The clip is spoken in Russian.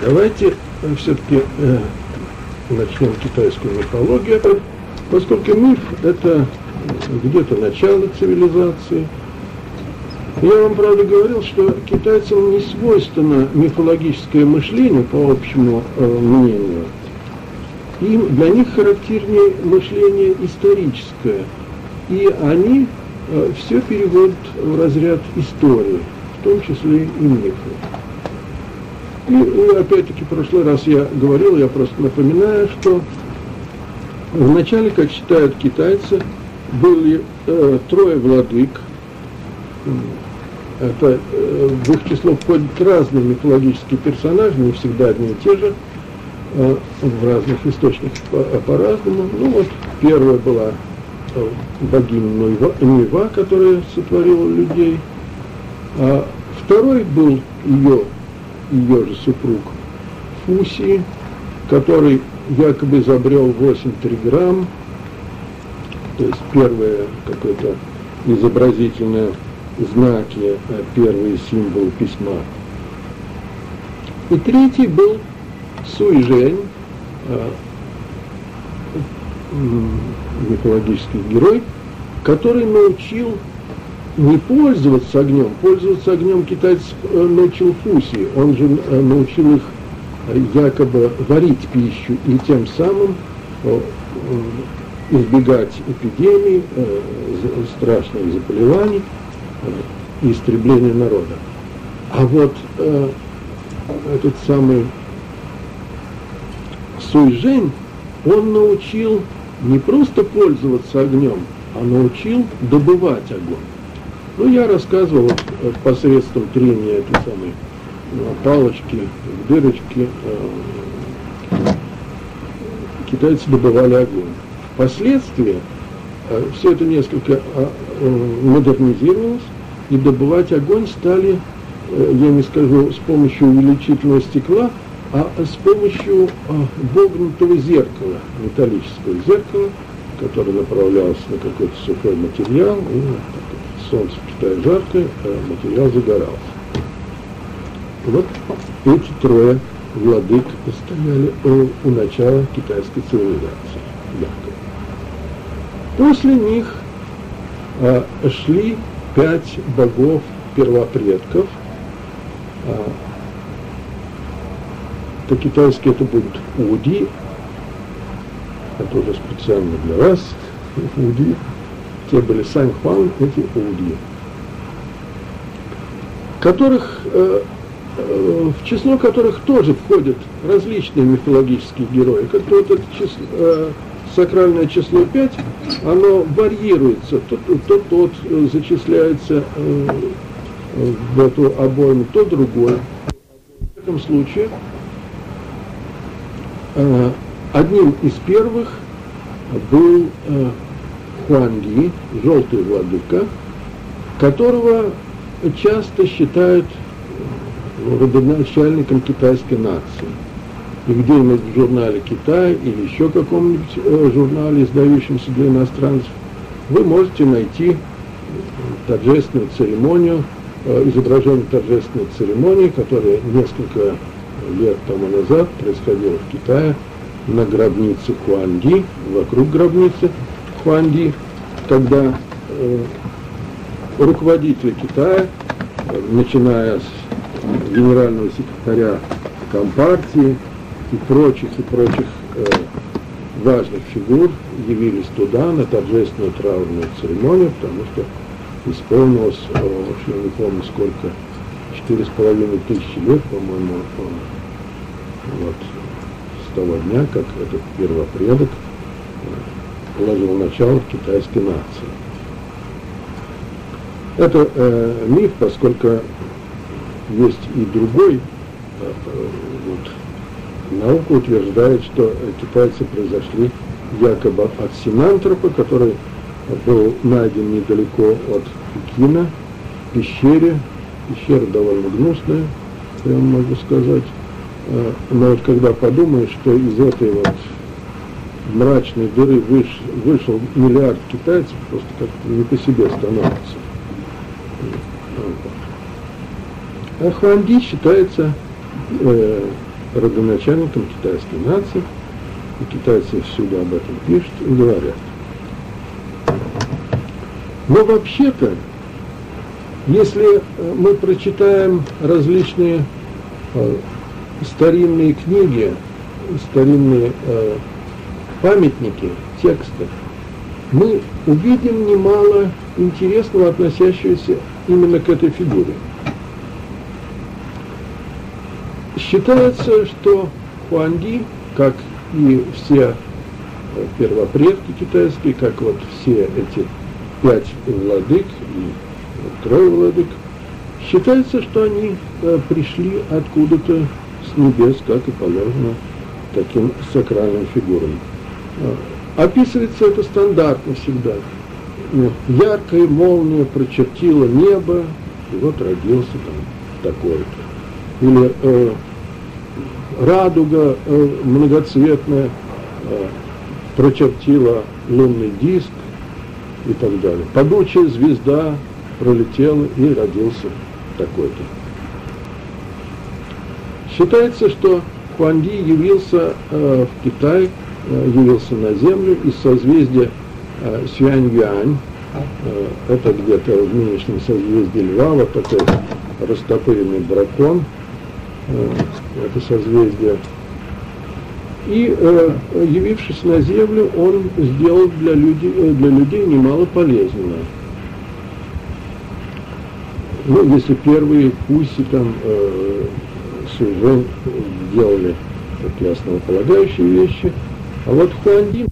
Давайте все-таки э, начнем китайскую мифологию, поскольку миф – это где-то начало цивилизации. Я вам, правда, говорил, что китайцам не свойственно мифологическое мышление, по общему э, мнению. Им, для них характернее мышление историческое. И они э, все переводят в разряд истории, в том числе и мифы. И, и опять-таки, в прошлый раз я говорил, я просто напоминаю, что вначале, как считают китайцы, были э, трое владык. Это э, в их число входят разные мифологические персонажи, не всегда одни и те же, э, в разных источниках по, по-разному. Ну вот, первая была э, богиня Нуева, которая сотворила людей. А второй был ее ее же супруг Фуси, который якобы изобрел 8 триграмм, то есть первые какое-то изобразительные знаки, а первые символы письма. И третий был Суйжень, а, мифологический герой, который научил не пользоваться огнем. Пользоваться огнем китайцы э, научил Фуси. Он же э, научил их э, якобы варить пищу и тем самым избегать эпидемий, страшных заболеваний, истребления народа. А вот этот самый Суйжень, он научил не просто пользоваться огнем, а научил добывать огонь. Ну, я рассказывал вот, э, посредством трения этой самой ну, палочки, дырочки, э, китайцы добывали огонь. Впоследствии э, все это несколько а, модернизировалось, и добывать огонь стали, я не скажу, с помощью увеличительного стекла, а с помощью вогнутого зеркала, металлического зеркала, которое направлялось на какой-то сухой материал, и солнце считая жарко, а материал загорался. Вот эти трое владык стояли у, у начала китайской цивилизации. Якобы. После них а, шли пять богов первопредков. А, по-китайски это будет Уди. Это уже специально для вас. Уди те были Сан Хуан, эти Уди, которых, э, э, в число которых тоже входят различные мифологические герои, как вот это число, э, сакральное число 5, оно варьируется, то тот, тот зачисляется э, в эту обойму, то другое. В этом случае э, одним из первых был э, Хуанги, желтый владыка, которого часто считают ну, родоначальником китайской нации. И где-нибудь в журнале «Китай» или еще каком-нибудь э, журнале, издающемся для иностранцев, вы можете найти торжественную церемонию, э, изображение торжественной церемонии, которая несколько лет тому назад происходила в Китае на гробнице Хуанги, вокруг гробницы Хуанди, когда э, руководители Китая, начиная с генерального секретаря Компартии и прочих и прочих э, важных фигур явились туда на торжественную траурную церемонию, потому что исполнилось, э, я не помню сколько, четыре с половиной тысячи лет, по-моему, э, вот, с того дня, как этот первопредок положил начало китайской нации. Это э, миф, поскольку есть и другой, э, вот, наука утверждает, что китайцы произошли якобы от Синантропа, который был найден недалеко от Пекина, в пещере. Пещера довольно гнусная, я могу сказать. Э, но вот когда подумаешь, что из этой вот мрачной дыры выш, вышел миллиард китайцев, просто как-то не по себе становится. А Хуанди считается э, родоначальником китайской нации, и китайцы всюду об этом пишут и говорят. Но вообще-то, если э, мы прочитаем различные э, старинные книги, старинные э, памятники, тексты, мы увидим немало интересного, относящегося именно к этой фигуре. Считается, что Хуанди, как и все первопредки китайские, как вот все эти пять владык и трое владык, считается, что они э, пришли откуда-то с небес, как и положено таким сакральным фигурам. Э, описывается это стандартно всегда. Яркая молния прочертила небо, и вот родился там такой-то. Или э, радуга э, многоцветная э, прочертила лунный диск и так далее. Падучая звезда пролетела и родился такой-то. Считается, что Хуанди явился э, в Китай, э, явился на Землю из созвездия э, Сюань-Юань. Э, это где-то в нынешнем созвездии Льва, вот такой растопыренный дракон – Э, это созвездие. И э, явившись на Землю, он сделал для людей, э, для людей немало полезного. Ну, если первые Пуси там э, Сюжен делали такие основополагающие вещи, а вот Хуандин